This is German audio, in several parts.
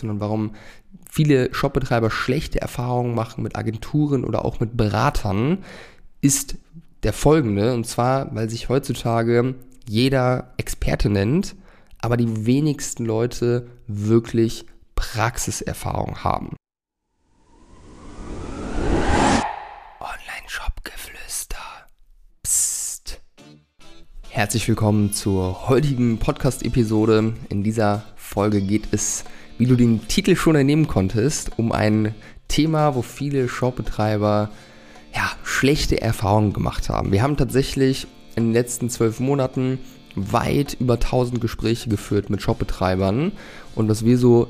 sondern warum viele Shopbetreiber schlechte Erfahrungen machen mit Agenturen oder auch mit Beratern, ist der folgende. Und zwar, weil sich heutzutage jeder Experte nennt, aber die wenigsten Leute wirklich Praxiserfahrung haben. Online-Shop-Geflüster. Psst. Herzlich willkommen zur heutigen Podcast-Episode. In dieser Folge geht es wie du den Titel schon entnehmen konntest, um ein Thema, wo viele Shopbetreiber ja, schlechte Erfahrungen gemacht haben. Wir haben tatsächlich in den letzten zwölf Monaten weit über 1000 Gespräche geführt mit Shopbetreibern und was wir so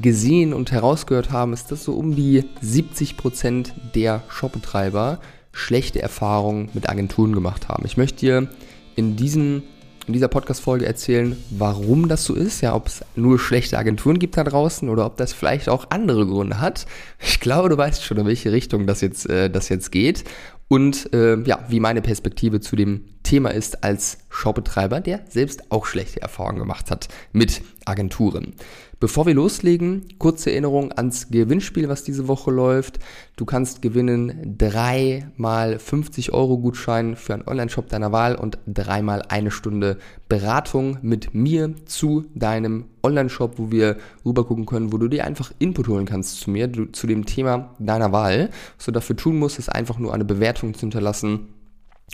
gesehen und herausgehört haben, ist, dass so um die 70 Prozent der Shopbetreiber schlechte Erfahrungen mit Agenturen gemacht haben. Ich möchte dir in diesem in dieser Podcast-Folge erzählen, warum das so ist, ja, ob es nur schlechte Agenturen gibt da draußen oder ob das vielleicht auch andere Gründe hat. Ich glaube, du weißt schon, in welche Richtung das jetzt, äh, das jetzt geht und äh, ja, wie meine Perspektive zu dem Thema ist als Shopbetreiber, der selbst auch schlechte Erfahrungen gemacht hat mit Agenturen. Bevor wir loslegen, kurze Erinnerung ans Gewinnspiel, was diese Woche läuft. Du kannst gewinnen dreimal 50 Euro Gutschein für einen Online-Shop deiner Wahl und dreimal eine Stunde Beratung mit mir zu deinem Online-Shop, wo wir rüber gucken können, wo du dir einfach Input holen kannst zu mir, zu dem Thema deiner Wahl. Was du dafür tun musst, ist einfach nur eine Bewertung zu hinterlassen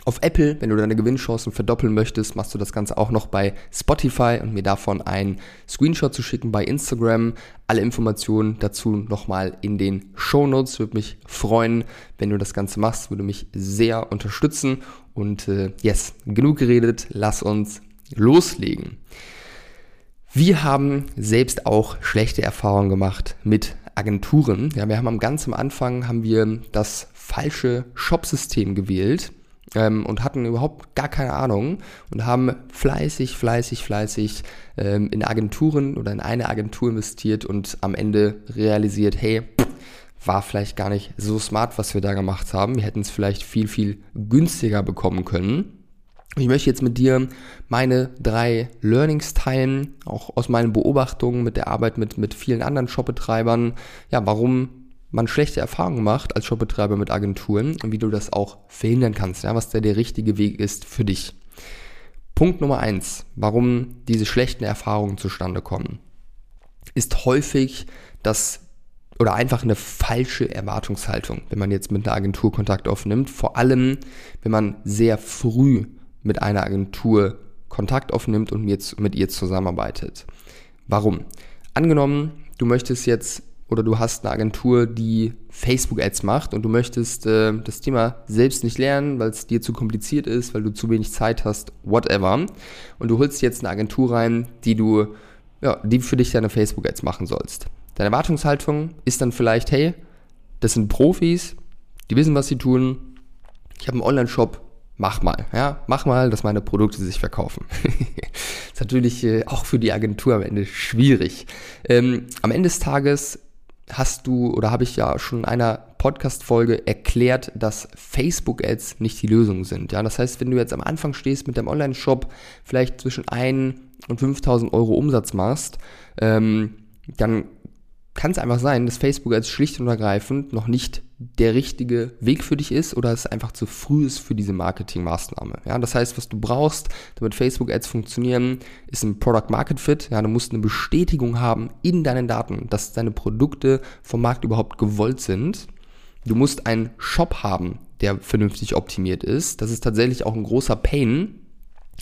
auf Apple, wenn du deine Gewinnchancen verdoppeln möchtest, machst du das Ganze auch noch bei Spotify und mir davon einen Screenshot zu schicken bei Instagram. Alle Informationen dazu nochmal in den Show Notes. Würde mich freuen, wenn du das Ganze machst, würde mich sehr unterstützen. Und äh, yes, genug geredet, lass uns loslegen. Wir haben selbst auch schlechte Erfahrungen gemacht mit Agenturen. Ja, wir haben am ganz am Anfang haben wir das falsche Shopsystem gewählt ähm, und hatten überhaupt gar keine Ahnung und haben fleißig, fleißig, fleißig ähm, in Agenturen oder in eine Agentur investiert und am Ende realisiert, hey, war vielleicht gar nicht so smart, was wir da gemacht haben. Wir hätten es vielleicht viel, viel günstiger bekommen können. Ich möchte jetzt mit dir meine drei Learnings teilen, auch aus meinen Beobachtungen mit der Arbeit mit, mit vielen anderen Shopbetreibern. Ja, warum man schlechte Erfahrungen macht als Shopbetreiber mit Agenturen und wie du das auch verhindern kannst, ja, was da der richtige Weg ist für dich. Punkt Nummer eins, warum diese schlechten Erfahrungen zustande kommen, ist häufig das oder einfach eine falsche Erwartungshaltung, wenn man jetzt mit einer Agentur Kontakt aufnimmt. Vor allem, wenn man sehr früh mit einer Agentur Kontakt aufnimmt und mit ihr zusammenarbeitet. Warum? Angenommen, du möchtest jetzt oder du hast eine Agentur, die Facebook-Ads macht und du möchtest äh, das Thema selbst nicht lernen, weil es dir zu kompliziert ist, weil du zu wenig Zeit hast, whatever. Und du holst jetzt eine Agentur rein, die du, ja, die für dich deine Facebook-Ads machen sollst. Deine Erwartungshaltung ist dann vielleicht, hey, das sind Profis, die wissen, was sie tun. Ich habe einen Online-Shop, mach mal, ja, mach mal, dass meine Produkte sich verkaufen. ist natürlich äh, auch für die Agentur am Ende schwierig. Ähm, am Ende des Tages hast du oder habe ich ja schon in einer Podcast-Folge erklärt, dass Facebook-Ads nicht die Lösung sind. Ja, das heißt, wenn du jetzt am Anfang stehst mit deinem Online-Shop, vielleicht zwischen 1 und 5000 Euro Umsatz machst, ähm, dann kann es einfach sein, dass Facebook als schlicht und ergreifend noch nicht der richtige Weg für dich ist oder es einfach zu früh ist für diese Marketingmaßnahme. Ja, das heißt, was du brauchst, damit Facebook Ads funktionieren, ist ein Product Market Fit. Ja, du musst eine Bestätigung haben in deinen Daten, dass deine Produkte vom Markt überhaupt gewollt sind. Du musst einen Shop haben, der vernünftig optimiert ist. Das ist tatsächlich auch ein großer Pain,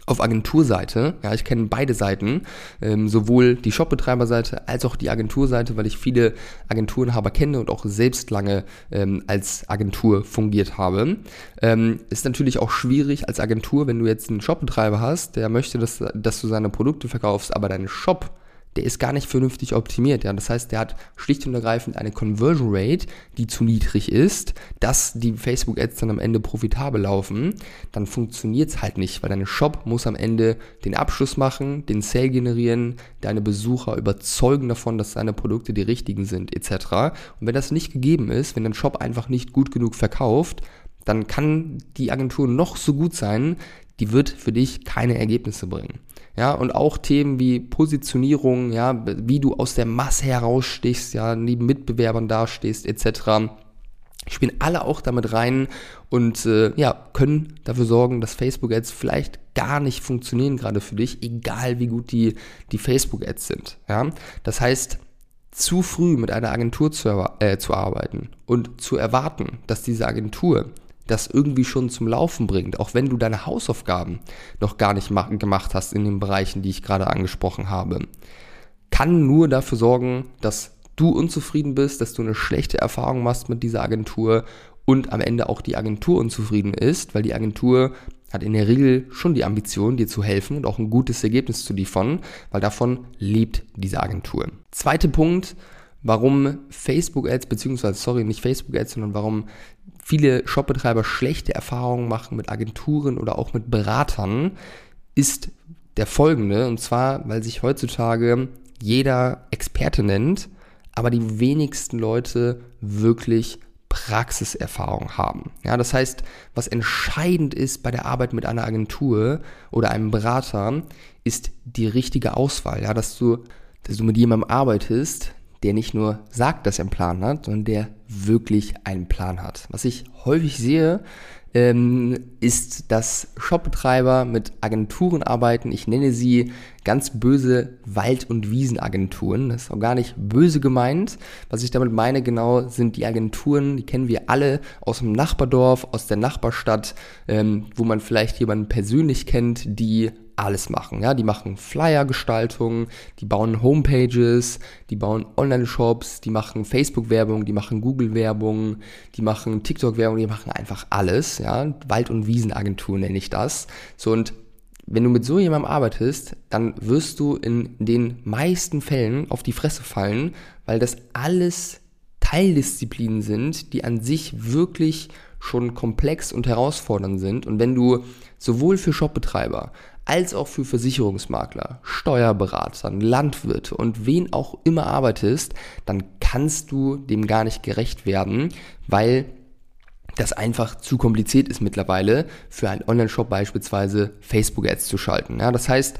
auf Agenturseite, ja, ich kenne beide Seiten, ähm, sowohl die Shopbetreiberseite als auch die Agenturseite, weil ich viele Agenturenhaber kenne und auch selbst lange ähm, als Agentur fungiert habe. Ähm, ist natürlich auch schwierig als Agentur, wenn du jetzt einen Shopbetreiber hast, der möchte, dass, dass du seine Produkte verkaufst, aber dein Shop der ist gar nicht vernünftig optimiert. Ja? Das heißt, der hat schlicht und ergreifend eine Conversion Rate, die zu niedrig ist, dass die Facebook-Ads dann am Ende profitabel laufen. Dann funktioniert es halt nicht, weil dein Shop muss am Ende den Abschluss machen, den Sale generieren, deine Besucher überzeugen davon, dass deine Produkte die richtigen sind, etc. Und wenn das nicht gegeben ist, wenn dein Shop einfach nicht gut genug verkauft, dann kann die Agentur noch so gut sein, die wird für dich keine Ergebnisse bringen. Ja, und auch Themen wie Positionierung, ja, wie du aus der Masse herausstichst, ja, neben Mitbewerbern dastehst, etc spielen alle auch damit rein und äh, ja, können dafür sorgen, dass Facebook-Ads vielleicht gar nicht funktionieren gerade für dich, egal wie gut die, die Facebook-Ads sind. Ja? Das heißt, zu früh mit einer Agentur zu, äh, zu arbeiten und zu erwarten, dass diese Agentur das irgendwie schon zum Laufen bringt, auch wenn du deine Hausaufgaben noch gar nicht gemacht hast in den Bereichen, die ich gerade angesprochen habe, kann nur dafür sorgen, dass du unzufrieden bist, dass du eine schlechte Erfahrung machst mit dieser Agentur und am Ende auch die Agentur unzufrieden ist, weil die Agentur hat in der Regel schon die Ambition, dir zu helfen und auch ein gutes Ergebnis zu liefern, weil davon lebt diese Agentur. Zweiter Punkt, warum Facebook-Ads, beziehungsweise, sorry, nicht Facebook-Ads, sondern warum viele Shopbetreiber schlechte Erfahrungen machen mit Agenturen oder auch mit Beratern, ist der folgende, und zwar, weil sich heutzutage jeder Experte nennt aber die wenigsten Leute wirklich Praxiserfahrung haben. Ja, das heißt, was entscheidend ist bei der Arbeit mit einer Agentur oder einem Berater, ist die richtige Auswahl. Ja, dass du, dass du mit jemandem arbeitest, der nicht nur sagt, dass er einen Plan hat, sondern der wirklich einen Plan hat. Was ich häufig sehe, ähm, ist, dass Shopbetreiber mit Agenturen arbeiten. Ich nenne sie ganz böse Wald- und Wiesenagenturen. Das ist auch gar nicht böse gemeint. Was ich damit meine genau sind die Agenturen, die kennen wir alle aus dem Nachbardorf, aus der Nachbarstadt, ähm, wo man vielleicht jemanden persönlich kennt, die alles machen. Ja, die machen Flyer-Gestaltung, die bauen Homepages, die bauen Online-Shops, die machen Facebook-Werbung, die machen Google-Werbung, die machen TikTok-Werbung, die machen einfach alles. Ja, Wald- und Wiesenagentur nenne ich das. So und wenn du mit so jemandem arbeitest, dann wirst du in den meisten Fällen auf die Fresse fallen, weil das alles Teildisziplinen sind, die an sich wirklich schon komplex und herausfordernd sind. Und wenn du sowohl für Shopbetreiber als auch für Versicherungsmakler, Steuerberatern, Landwirte und wen auch immer arbeitest, dann kannst du dem gar nicht gerecht werden, weil das einfach zu kompliziert ist mittlerweile für einen Online-Shop beispielsweise Facebook-Ads zu schalten. Ja, das heißt,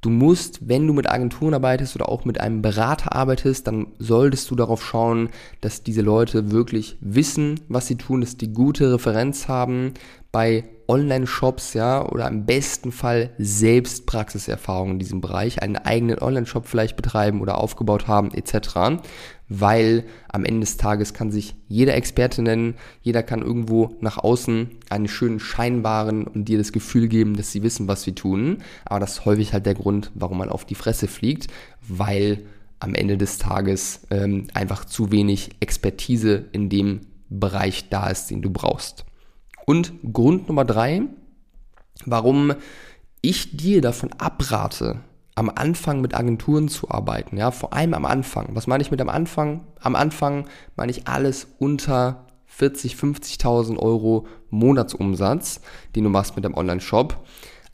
Du musst, wenn du mit Agenturen arbeitest oder auch mit einem Berater arbeitest, dann solltest du darauf schauen, dass diese Leute wirklich wissen, was sie tun, dass die gute Referenz haben bei Online-Shops, ja, oder im besten Fall selbst Praxiserfahrung in diesem Bereich, einen eigenen Online-Shop vielleicht betreiben oder aufgebaut haben, etc. Weil am Ende des Tages kann sich jeder Experte nennen, jeder kann irgendwo nach außen einen schönen Schein wahren und dir das Gefühl geben, dass sie wissen, was sie tun. Aber das ist häufig halt der Grund, warum man auf die Fresse fliegt, weil am Ende des Tages ähm, einfach zu wenig Expertise in dem Bereich da ist, den du brauchst. Und Grund Nummer drei, warum ich dir davon abrate, am Anfang mit Agenturen zu arbeiten, ja, vor allem am Anfang. Was meine ich mit am Anfang? Am Anfang meine ich alles unter 40, 50.000 Euro Monatsumsatz, den du machst mit dem Online-Shop.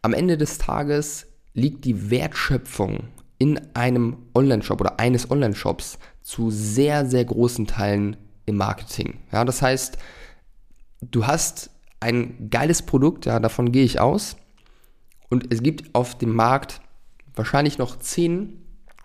Am Ende des Tages liegt die Wertschöpfung in einem Online-Shop oder eines Online-Shops zu sehr, sehr großen Teilen im Marketing. Ja, das heißt, du hast ein geiles Produkt, ja, davon gehe ich aus. Und es gibt auf dem Markt wahrscheinlich noch 10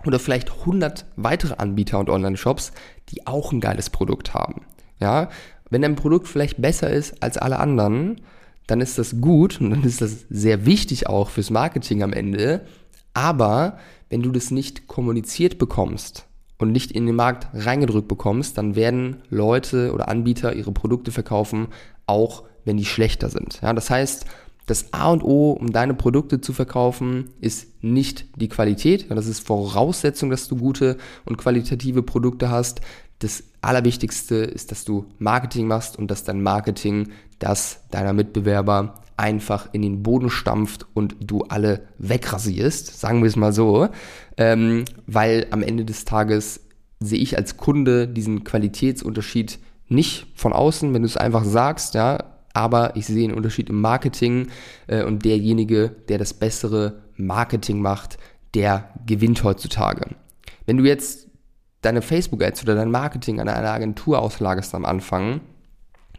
oder vielleicht 100 weitere Anbieter und Online-Shops, die auch ein geiles Produkt haben. Ja, wenn dein Produkt vielleicht besser ist als alle anderen, dann ist das gut und dann ist das sehr wichtig auch fürs Marketing am Ende. Aber wenn du das nicht kommuniziert bekommst und nicht in den Markt reingedrückt bekommst, dann werden Leute oder Anbieter ihre Produkte verkaufen, auch wenn die schlechter sind. Ja, das heißt, das A und O, um deine Produkte zu verkaufen, ist nicht die Qualität. Das ist Voraussetzung, dass du gute und qualitative Produkte hast. Das Allerwichtigste ist, dass du Marketing machst und dass dein Marketing das deiner Mitbewerber einfach in den Boden stampft und du alle wegrasierst, sagen wir es mal so, ähm, weil am Ende des Tages sehe ich als Kunde diesen Qualitätsunterschied nicht von außen, wenn du es einfach sagst, ja, aber ich sehe einen Unterschied im Marketing äh, und derjenige, der das bessere Marketing macht, der gewinnt heutzutage. Wenn du jetzt deine Facebook-Ads oder dein Marketing an eine Agentur auslagerst am Anfang,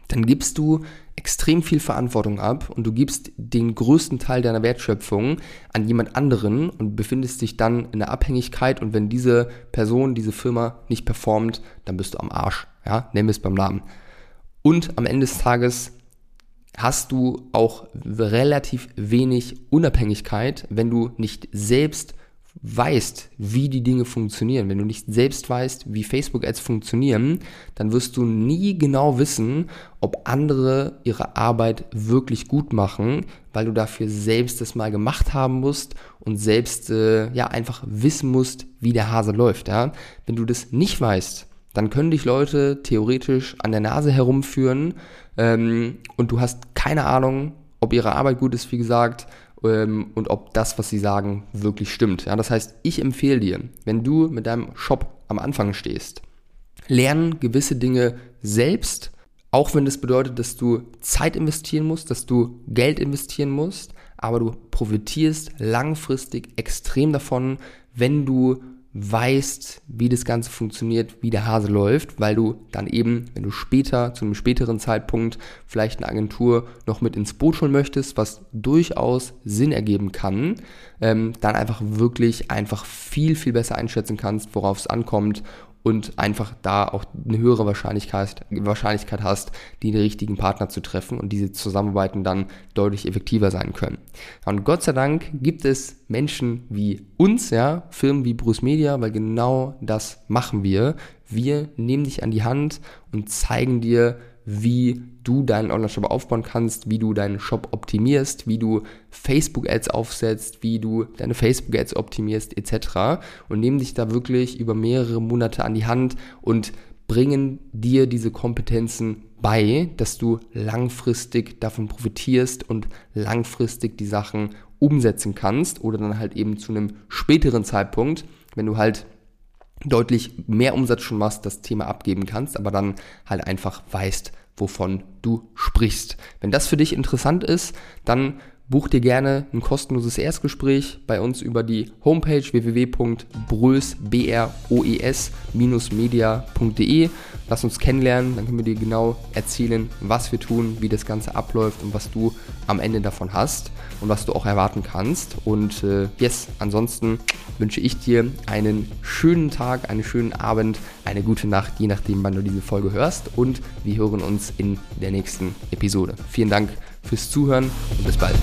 dann gibst du extrem viel Verantwortung ab und du gibst den größten Teil deiner Wertschöpfung an jemand anderen und befindest dich dann in der Abhängigkeit und wenn diese Person, diese Firma nicht performt, dann bist du am Arsch. Ja, wir es beim Namen. Und am Ende des Tages hast du auch relativ wenig Unabhängigkeit, wenn du nicht selbst weißt, wie die Dinge funktionieren, wenn du nicht selbst weißt, wie Facebook-Ads funktionieren, dann wirst du nie genau wissen, ob andere ihre Arbeit wirklich gut machen, weil du dafür selbst das mal gemacht haben musst und selbst äh, ja einfach wissen musst, wie der Hase läuft. Ja? Wenn du das nicht weißt, dann können dich Leute theoretisch an der Nase herumführen ähm, und du hast keine Ahnung, ob ihre Arbeit gut ist, wie gesagt, ähm, und ob das, was sie sagen, wirklich stimmt. Ja, das heißt, ich empfehle dir, wenn du mit deinem Shop am Anfang stehst, lernen gewisse Dinge selbst, auch wenn das bedeutet, dass du Zeit investieren musst, dass du Geld investieren musst, aber du profitierst langfristig extrem davon, wenn du weißt, wie das Ganze funktioniert, wie der Hase läuft, weil du dann eben, wenn du später, zu einem späteren Zeitpunkt vielleicht eine Agentur noch mit ins Boot holen möchtest, was durchaus Sinn ergeben kann, ähm, dann einfach wirklich einfach viel, viel besser einschätzen kannst, worauf es ankommt und einfach da auch eine höhere Wahrscheinlichkeit, Wahrscheinlichkeit hast, die richtigen Partner zu treffen und diese Zusammenarbeiten dann deutlich effektiver sein können. Und Gott sei Dank gibt es Menschen wie uns, ja, Firmen wie Bruce Media, weil genau das machen wir. Wir nehmen dich an die Hand und zeigen dir, wie du deinen Online-Shop aufbauen kannst, wie du deinen Shop optimierst, wie du Facebook-Ads aufsetzt, wie du deine Facebook-Ads optimierst etc. Und nehmen dich da wirklich über mehrere Monate an die Hand und bringen dir diese Kompetenzen bei, dass du langfristig davon profitierst und langfristig die Sachen umsetzen kannst oder dann halt eben zu einem späteren Zeitpunkt, wenn du halt deutlich mehr Umsatz schon machst, das Thema abgeben kannst, aber dann halt einfach weißt, wovon du sprichst. Wenn das für dich interessant ist, dann buch dir gerne ein kostenloses Erstgespräch bei uns über die Homepage www.broes-media.de. Lass uns kennenlernen, dann können wir dir genau erzählen, was wir tun, wie das Ganze abläuft und was du am Ende davon hast und was du auch erwarten kannst. Und äh, yes, ansonsten wünsche ich dir einen schönen Tag, einen schönen Abend, eine gute Nacht, je nachdem, wann du diese Folge hörst. Und wir hören uns in der nächsten Episode. Vielen Dank fürs Zuhören und bis bald.